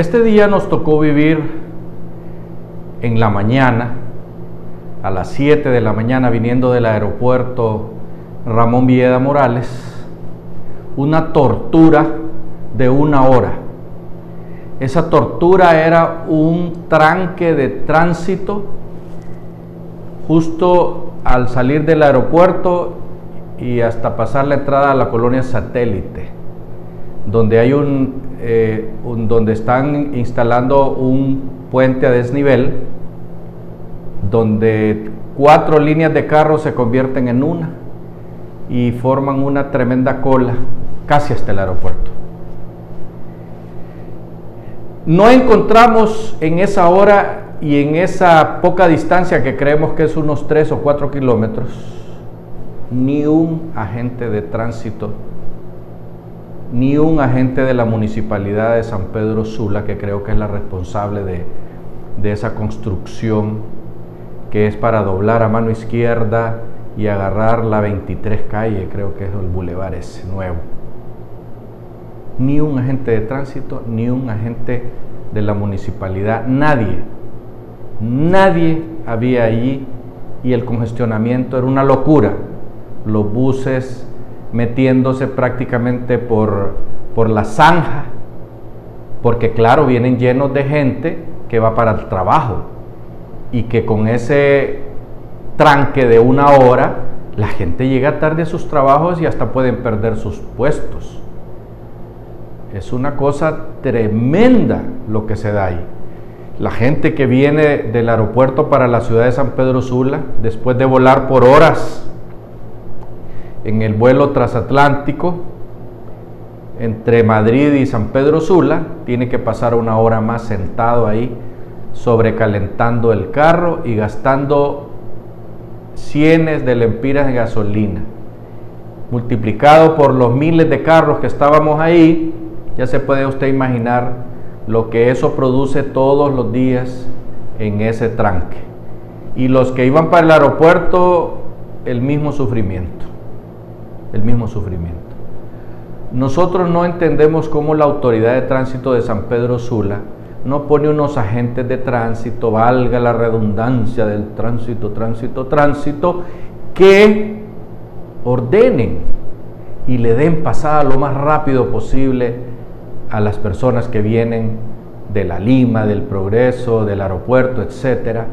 Este día nos tocó vivir en la mañana, a las 7 de la mañana, viniendo del aeropuerto Ramón Villeda Morales, una tortura de una hora. Esa tortura era un tranque de tránsito justo al salir del aeropuerto y hasta pasar la entrada a la colonia satélite, donde hay eh, un, donde están instalando un puente a desnivel, donde cuatro líneas de carros se convierten en una y forman una tremenda cola casi hasta el aeropuerto. No encontramos en esa hora y en esa poca distancia que creemos que es unos 3 o 4 kilómetros, ni un agente de tránsito, ni un agente de la municipalidad de San Pedro Sula, que creo que es la responsable de, de esa construcción, que es para doblar a mano izquierda y agarrar la 23 calle, creo que es el bulevar ese nuevo ni un agente de tránsito, ni un agente de la municipalidad, nadie, nadie había allí y el congestionamiento era una locura. Los buses metiéndose prácticamente por, por la zanja, porque claro, vienen llenos de gente que va para el trabajo y que con ese tranque de una hora, la gente llega tarde a sus trabajos y hasta pueden perder sus puestos. Es una cosa tremenda lo que se da ahí. La gente que viene del aeropuerto para la ciudad de San Pedro Sula, después de volar por horas en el vuelo transatlántico entre Madrid y San Pedro Sula, tiene que pasar una hora más sentado ahí, sobrecalentando el carro y gastando cienes de lempiras de gasolina. Multiplicado por los miles de carros que estábamos ahí, ya se puede usted imaginar lo que eso produce todos los días en ese tranque. Y los que iban para el aeropuerto, el mismo sufrimiento, el mismo sufrimiento. Nosotros no entendemos cómo la autoridad de tránsito de San Pedro Sula no pone unos agentes de tránsito, valga la redundancia del tránsito, tránsito, tránsito, que ordenen y le den pasada lo más rápido posible a las personas que vienen de la Lima, del Progreso, del aeropuerto, etcétera,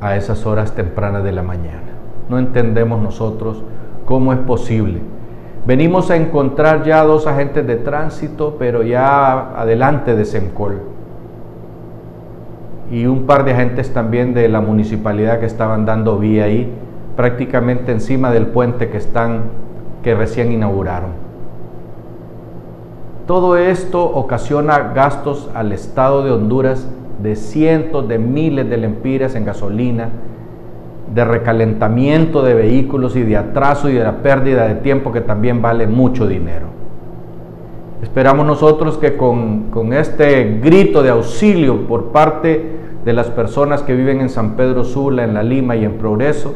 a esas horas tempranas de la mañana. No entendemos nosotros cómo es posible. Venimos a encontrar ya dos agentes de tránsito, pero ya adelante de Sencol. Y un par de agentes también de la municipalidad que estaban dando vía ahí, prácticamente encima del puente que están que recién inauguraron. Todo esto ocasiona gastos al Estado de Honduras de cientos de miles de lempiras en gasolina, de recalentamiento de vehículos y de atraso y de la pérdida de tiempo que también vale mucho dinero. Esperamos nosotros que con, con este grito de auxilio por parte de las personas que viven en San Pedro Sula, en La Lima y en Progreso,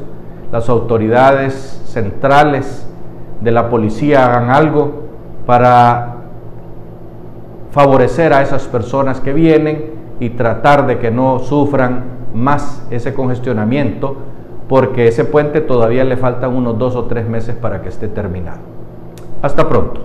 las autoridades centrales de la policía hagan algo para favorecer a esas personas que vienen y tratar de que no sufran más ese congestionamiento, porque ese puente todavía le faltan unos dos o tres meses para que esté terminado. Hasta pronto.